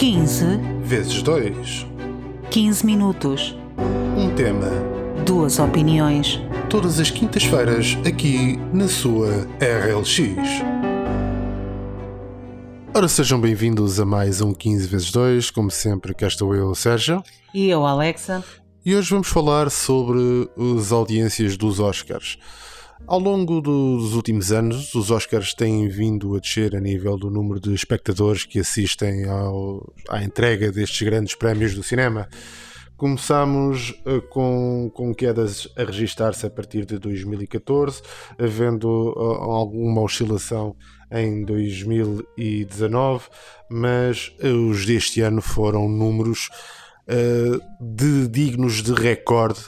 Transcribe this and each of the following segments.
15 vezes 2. 15 minutos. Um tema. Duas opiniões. Todas as quintas-feiras, aqui na sua RLX. Ora, sejam bem-vindos a mais um 15 vezes 2. Como sempre, cá estou eu, Sérgio. E eu, Alexa. E hoje vamos falar sobre as audiências dos Oscars. Ao longo dos últimos anos, os Oscars têm vindo a descer a nível do número de espectadores que assistem ao, à entrega destes grandes prémios do cinema. Começámos uh, com, com quedas a registar-se a partir de 2014, havendo uh, alguma oscilação em 2019, mas uh, os deste ano foram números de, dignos de recorde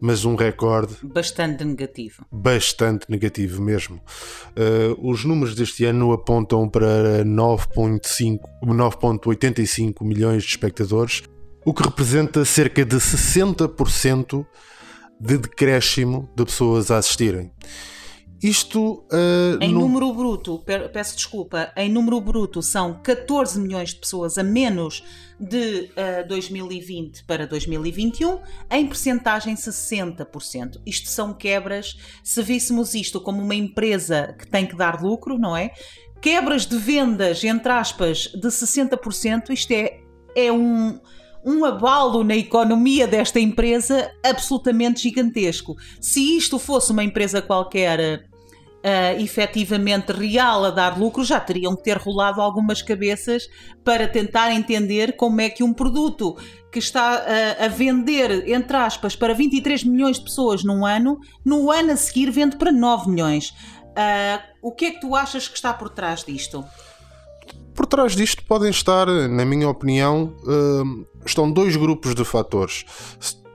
mas um recorde bastante negativo. Bastante negativo mesmo. Uh, os números deste ano apontam para 9,85 milhões de espectadores, o que representa cerca de 60% de decréscimo de pessoas a assistirem. Isto. Uh, em no... número bruto, peço desculpa, em número bruto são 14 milhões de pessoas a menos de uh, 2020 para 2021, em percentagem 60%. Isto são quebras, se víssemos isto como uma empresa que tem que dar lucro, não é? Quebras de vendas, entre aspas, de 60%, isto é, é um um abalo na economia desta empresa absolutamente gigantesco. Se isto fosse uma empresa qualquer uh, efetivamente real a dar lucro, já teriam que ter rolado algumas cabeças para tentar entender como é que um produto que está uh, a vender, entre aspas, para 23 milhões de pessoas num ano, no ano a seguir vende para 9 milhões. Uh, o que é que tu achas que está por trás disto? Por trás disto podem estar, na minha opinião, estão dois grupos de fatores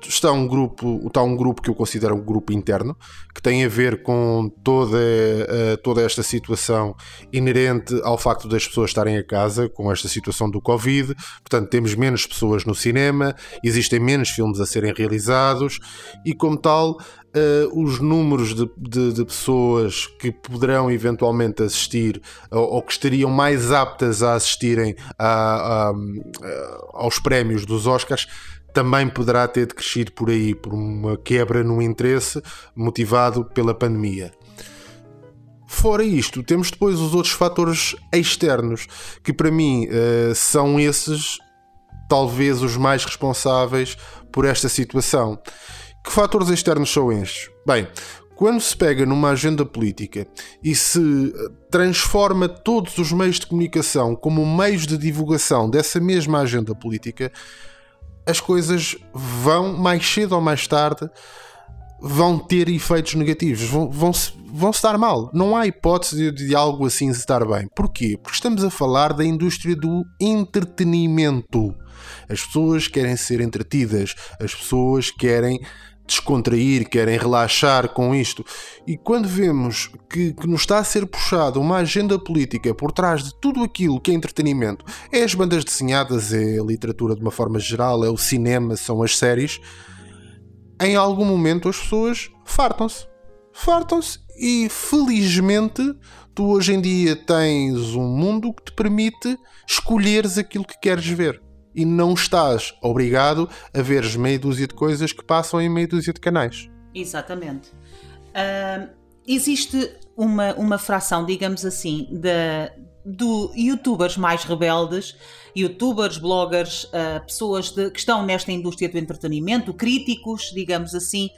está um grupo, está um grupo que eu considero um grupo interno, que tem a ver com toda, uh, toda esta situação inerente ao facto das pessoas estarem a casa com esta situação do Covid. Portanto, temos menos pessoas no cinema, existem menos filmes a serem realizados e, como tal, Uh, os números de, de, de, pessoas que poderão eventualmente assistir ou, ou, que estariam mais aptas a assistirem a, a, a, aos prémios dos Oscars também poderá ter decrescido por aí, por uma quebra no interesse motivado pela pandemia. Fora isto, temos depois os outros fatores externos, que para mim uh, são esses talvez os mais responsáveis por esta situação. Que fatores externos são estes? Bem, quando se pega numa agenda política e se transforma todos os meios de comunicação como meios de divulgação dessa mesma agenda política, as coisas vão, mais cedo ou mais tarde, vão ter efeitos negativos, vão, vão, -se, vão -se estar mal. Não há hipótese de, de algo assim estar bem. Porquê? Porque estamos a falar da indústria do entretenimento. As pessoas querem ser entretidas, as pessoas querem descontrair, querem relaxar com isto. E quando vemos que, que, nos está a ser puxada uma agenda política por trás de tudo aquilo que é entretenimento, é as bandas desenhadas, é a literatura de uma forma geral, é o cinema, são as séries, em algum momento as pessoas fartam-se. Fartam-se e felizmente tu hoje em dia tens um mundo que te permite escolheres aquilo que queres ver e não estás obrigado a veres meia dúzia de coisas que passam em meia dúzia de canais. Exatamente. Uh, existe uma, uma fração, digamos assim, de, do youtubers mais rebeldes, youtubers, bloggers, uh, pessoas de, que estão nesta indústria do entretenimento, críticos, digamos assim,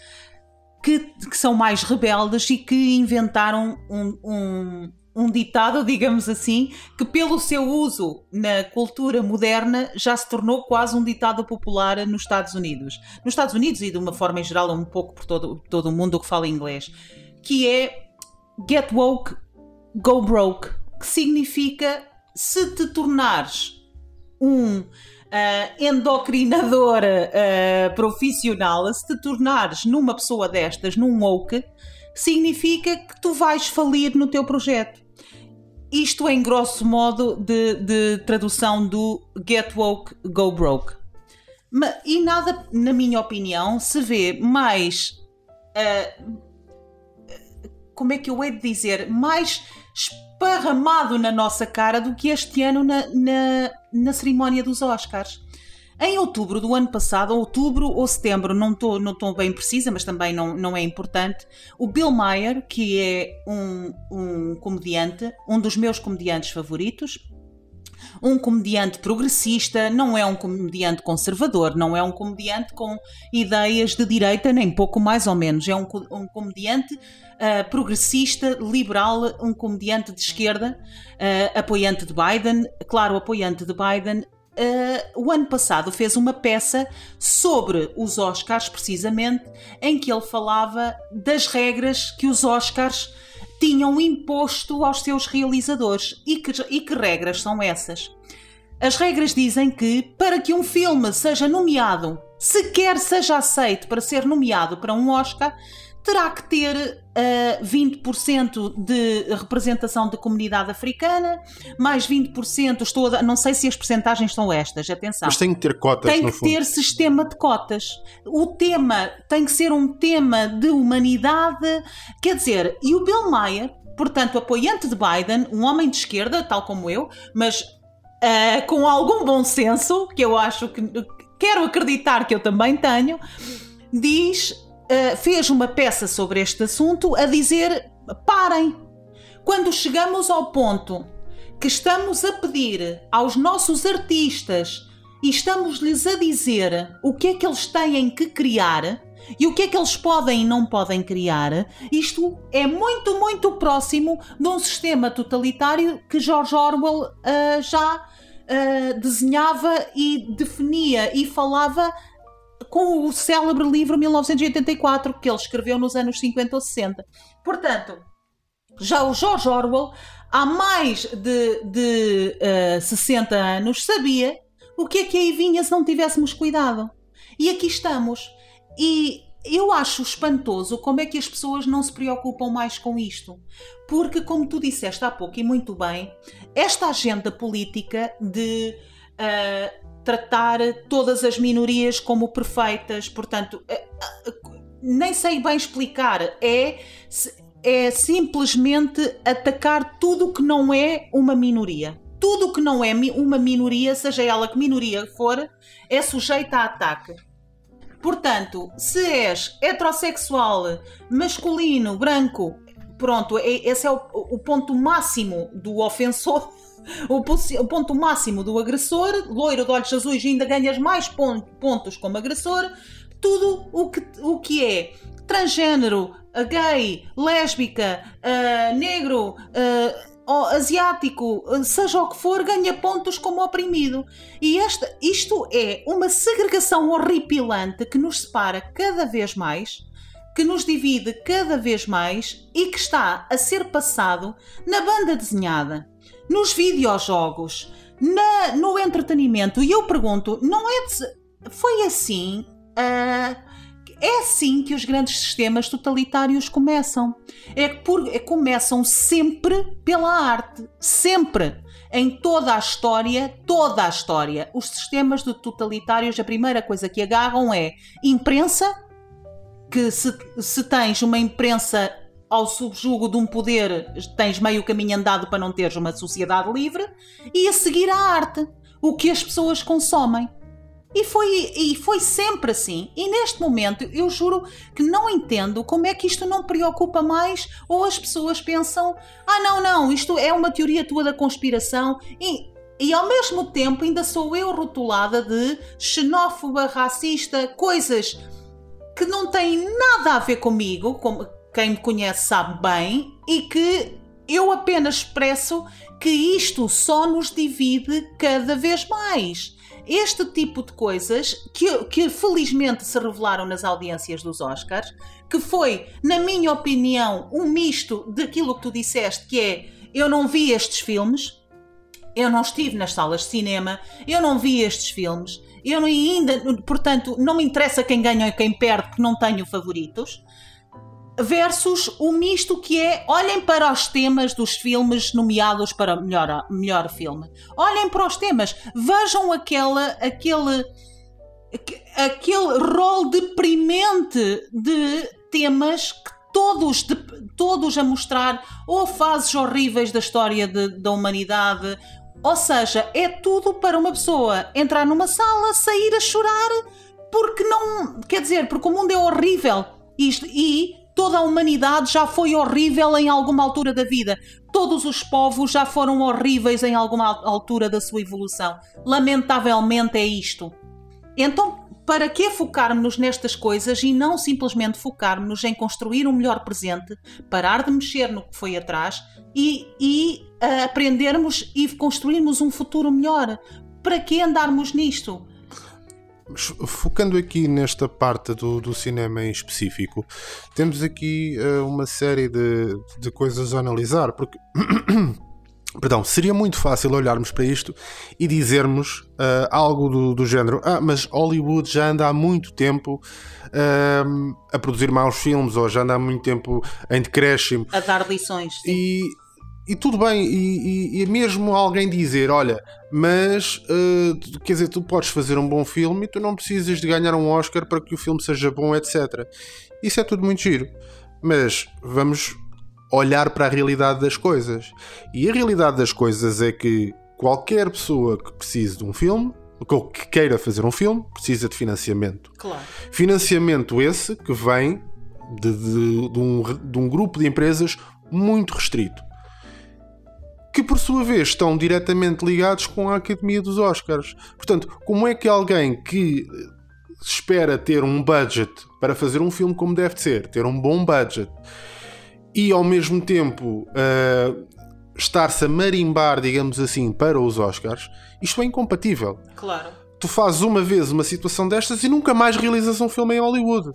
que, que são mais rebeldes e que inventaram um, um um ditado, digamos assim, que pelo seu uso na cultura moderna já se tornou quase um ditado popular nos Estados Unidos. Nos Estados Unidos e de uma forma em geral, um pouco por todo, todo o mundo que fala inglês, que é Get Woke, Go Broke, que significa se te tornares um uh, endocrinador uh, profissional, se te tornares numa pessoa destas, num woke, significa que tu vais falir no teu projeto. Isto em grosso modo de, de tradução do Get Woke, Go Broke. E nada, na minha opinião, se vê mais. Uh, como é que eu hei de dizer? Mais esparramado na nossa cara do que este ano na, na, na cerimónia dos Oscars. Em outubro do ano passado, outubro ou setembro, não estou não bem precisa, mas também não, não é importante, o Bill Maher, que é um, um comediante, um dos meus comediantes favoritos, um comediante progressista, não é um comediante conservador, não é um comediante com ideias de direita, nem pouco mais ou menos. É um, um comediante uh, progressista, liberal, um comediante de esquerda, uh, apoiante de Biden, claro, apoiante de Biden, uh, o ano passado fez uma peça sobre os Oscars, precisamente, em que ele falava das regras que os Oscars tinham imposto aos seus realizadores. E que, e que regras são essas? As regras dizem que, para que um filme seja nomeado, sequer seja aceito para ser nomeado para um Oscar, terá que ter uh, eh, 20% de representação da comunidade africana, mais 20%, estou a, não sei se as percentagens são estas, atenção. Mas tem que ter cotas, Tem que fundo. ter sistema de cotas. O tema tem que ser um tema de humanidade, quer dizer, e o Bill Maher, portanto, apoiante de Biden, um homem de esquerda, tal como eu, mas uh, com algum bom senso, que eu acho que quero acreditar que eu também tenho, diz uh, fez uma peça sobre este assunto a dizer: parem! Quando chegamos ao ponto que estamos a pedir aos nossos artistas e estamos-lhes a dizer o que é que eles têm que criar e o que é que eles podem e não podem criar, isto é muito, muito próximo de um sistema totalitário que George Orwell uh, já uh, desenhava e definia e falava com o célebre livro 1984 que ele escreveu nos anos 50 ou 60. Portanto, já o George Orwell, há mais de, de uh, eh, 60 anos, sabia o que é que aí vinha se não tivéssemos cuidado. E aqui estamos. E eu acho espantoso como é que as pessoas não se preocupam mais com isto. Porque, como tu disseste há pouco e muito bem, esta agenda política de uh, tratar todas as minorias como perfeitas, portanto, eh, eh, nem sei bem explicar, é, é simplesmente atacar tudo que não é uma minoria. Tudo que não é uma minoria, seja ela que minoria for, é sujeita a ataque. Portanto, se és heterossexual, masculino, branco, pronto, é, esse é o, o ponto máximo do ofensor o, o, ponto máximo do agressor, loiro de olhos azuis, ainda ganhas mais pontos como agressor. Tudo o que, o que é transgênero, gay, lésbica, uh, negro, uh, asiático, seja o que for, ganha pontos como oprimido. E esta, isto é uma segregação horripilante que nos separa cada vez mais, que nos divide cada vez mais e que está a ser passado na banda desenhada nos videojogos, na, no entretenimento. E eu pergunto, não é de, foi assim? Uh, é assim que os grandes sistemas totalitários começam. É que é, começam sempre pela arte. Sempre. Em toda a história, toda a história, os sistemas totalitários, a primeira coisa que agarram é imprensa, que se, se tens uma imprensa ao subjugo de um poder, tens meio caminho andado para não teres uma sociedade livre, e a seguir a arte, o que as pessoas consomem. E foi, e foi sempre assim. E neste momento eu juro que não entendo como é que isto não preocupa mais ou as pessoas pensam: ah, não, não, isto é uma teoria tua da conspiração. E, e ao mesmo tempo ainda sou eu rotulada de xenófoba, racista, coisas que não têm nada a ver comigo, como, quem me conhece sabe bem, e que eu apenas expresso que isto só nos divide cada vez mais. Este tipo de coisas que, que felizmente se revelaram nas audiências dos Oscars, que foi, na minha opinião, um misto daquilo que tu disseste, que é eu não vi estes filmes, eu não estive nas salas de cinema, eu não vi estes filmes, eu ainda, portanto, não me interessa quem ganha ou quem perde, porque não tenho favoritos versus o misto que é olhem para os temas dos filmes nomeados para melhor, melhor filme. Olhem para os temas, vejam aquela, aquele, aquele rol deprimente de temas que todos, de, todos a mostrar ou fases horríveis da história de, da humanidade Ou seja, é tudo para uma pessoa entrar numa sala, sair a chorar, porque não. Quer dizer, porque o mundo é horrível. Isto, e toda a humanidade já foi horrível em alguma altura da vida. Todos os povos já foram horríveis em alguma altura da sua evolução. Lamentavelmente é isto. Então, para que focarmos nestas coisas e não simplesmente focarmos em construir um melhor presente, parar de mexer no que foi atrás e, e uh, aprendermos e construirmos um futuro melhor? Para que andarmos nisto? Focando aqui nesta parte do, do cinema em específico, temos aqui uh, uma série de, de coisas a analisar, porque Perdão, seria muito fácil olharmos para isto e dizermos uh, algo do, do, género: Ah, mas Hollywood já anda há muito tempo uh, a produzir maus filmes, ou já anda há muito tempo em decréscimo. A dar lições. Sim. E, e tudo bem, e, e, e, mesmo alguém dizer: Olha, mas uh, quer dizer, tu podes fazer um bom filme e tu não precisas de ganhar um Oscar para que o filme seja bom, etc. Isso é tudo muito giro. Mas vamos olhar para a realidade das coisas. E a realidade das coisas é que qualquer pessoa que precise de um filme, ou que queira fazer um filme, precisa de financiamento. Claro. Financiamento esse que vem de, de, de, um, de um grupo de empresas muito restrito. Que por sua vez estão diretamente ligados com a Academia dos Oscars. Portanto, como é que alguém que espera ter um budget para fazer um filme como deve ser, ter um bom budget, e ao mesmo tempo uh, estar-se a marimbar, digamos assim, para os Oscars, isto é incompatível. Claro. Tu fazes uma vez uma situação destas e nunca mais realizas um filme em Hollywood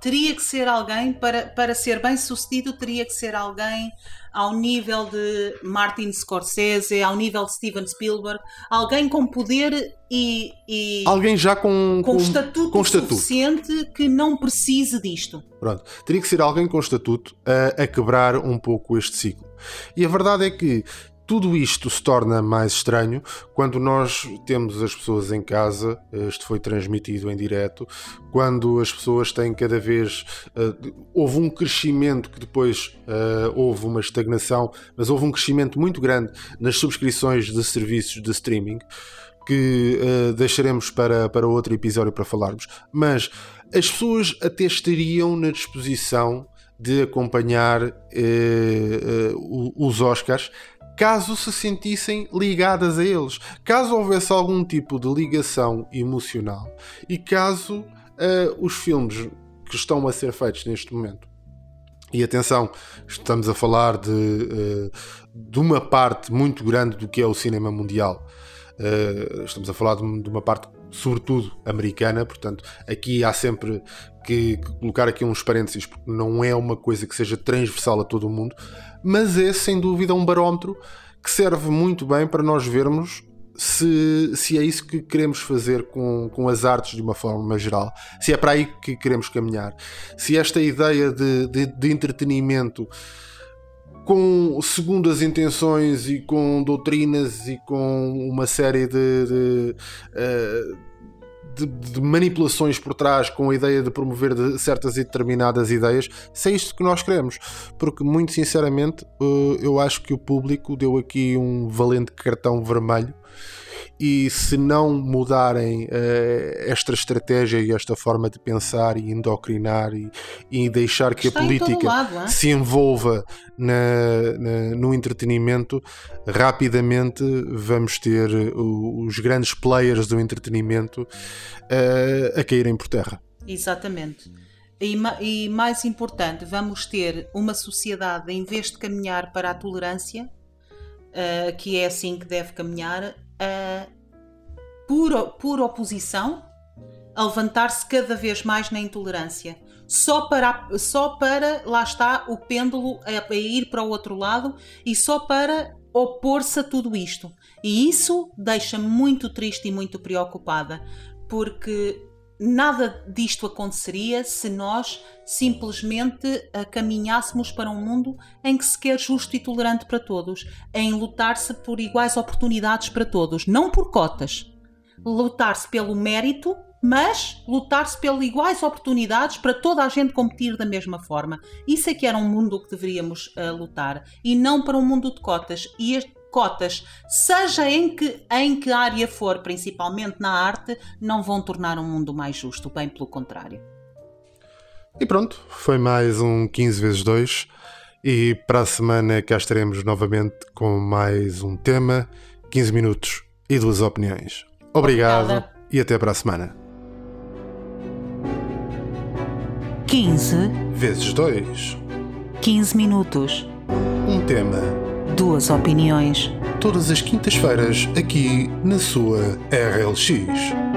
teria que ser alguém, para, para ser bem sucedido, teria que ser alguém ao nível de Martin Scorsese, ao nível de Steven Spielberg, alguém com poder e. e alguém já com, com, com estatuto com estatuto. suficiente que não precise disto. Pronto, teria que ser alguém com estatuto a, a quebrar um pouco este ciclo. E a verdade é que tudo isto se torna mais estranho quando nós temos as pessoas em casa, isto foi transmitido em direto, quando as pessoas têm cada vez. Uh, houve um crescimento que depois uh, houve uma estagnação, mas houve um crescimento muito grande nas subscrições de serviços de streaming que uh, deixaremos para, para outro episódio para falarmos. Mas as pessoas até estariam na disposição de acompanhar os Oscars caso se sentissem ligadas a eles, caso houvesse algum tipo de ligação emocional e caso uh, os filmes que estão a ser feitos neste momento. E atenção, estamos a falar de, uh, de uma parte muito grande do que é o cinema mundial. Uh, estamos a falar de uma parte sobretudo americana, portanto, aqui há sempre que, colocar aqui uns parênteses, porque não é uma coisa que seja transversal a todo o mundo, mas é sem dúvida um barómetro que serve muito bem para nós vermos se, se é isso que queremos fazer com, com as artes de uma forma geral, se é para aí que queremos caminhar, se esta ideia de, de, de entretenimento com segundas intenções e com doutrinas e com uma série de, de uh, de, de, manipulações por trás com a ideia de promover de certas e determinadas ideias, se é isto que nós queremos. Porque, muito sinceramente, eh, eu acho que o público deu aqui um valente cartão vermelho e se não mudarem uh, esta estratégia e esta forma de pensar e endocrinar e, e deixar que Está a política lado, se envolva na, na, no entretenimento, rapidamente vamos ter os grandes players do entretenimento uh, a caírem por terra. Exatamente. E, e, mais importante, vamos ter uma sociedade, em vez de caminhar para a tolerância, uh, que é assim que deve caminhar, uh, por, por oposição, a levantar-se cada vez mais na intolerância. Só para, só para, lá está, o pêndulo a, a ir para o outro lado e só para opor-se a tudo isto. E isso deixa-me muito triste e muito preocupada, porque nada disto aconteceria se nós simplesmente caminhássemos para um mundo em que se quer justo e tolerante para todos, em lutar-se por iguais oportunidades para todos, não por cotas. Lutar-se pelo mérito, mas lutar-se pelas iguais oportunidades para toda a gente competir da mesma forma. Isso é que era um mundo que deveríamos uh, lutar e não para um mundo de cotas. E este, cotas, seja em que, em que área for, principalmente na arte, não vão tornar um mundo mais justo, bem pelo contrário. E pronto, foi mais um 15 vezes 2 e para a semana cá estaremos novamente com mais um tema, 15 minutos e duas opiniões. Obrigado Obrigada. e até para a semana. 15, Vezes 2. 15 minutos, Um tema. Duas opiniões. Todas as quintas-feiras aqui na sua RLX.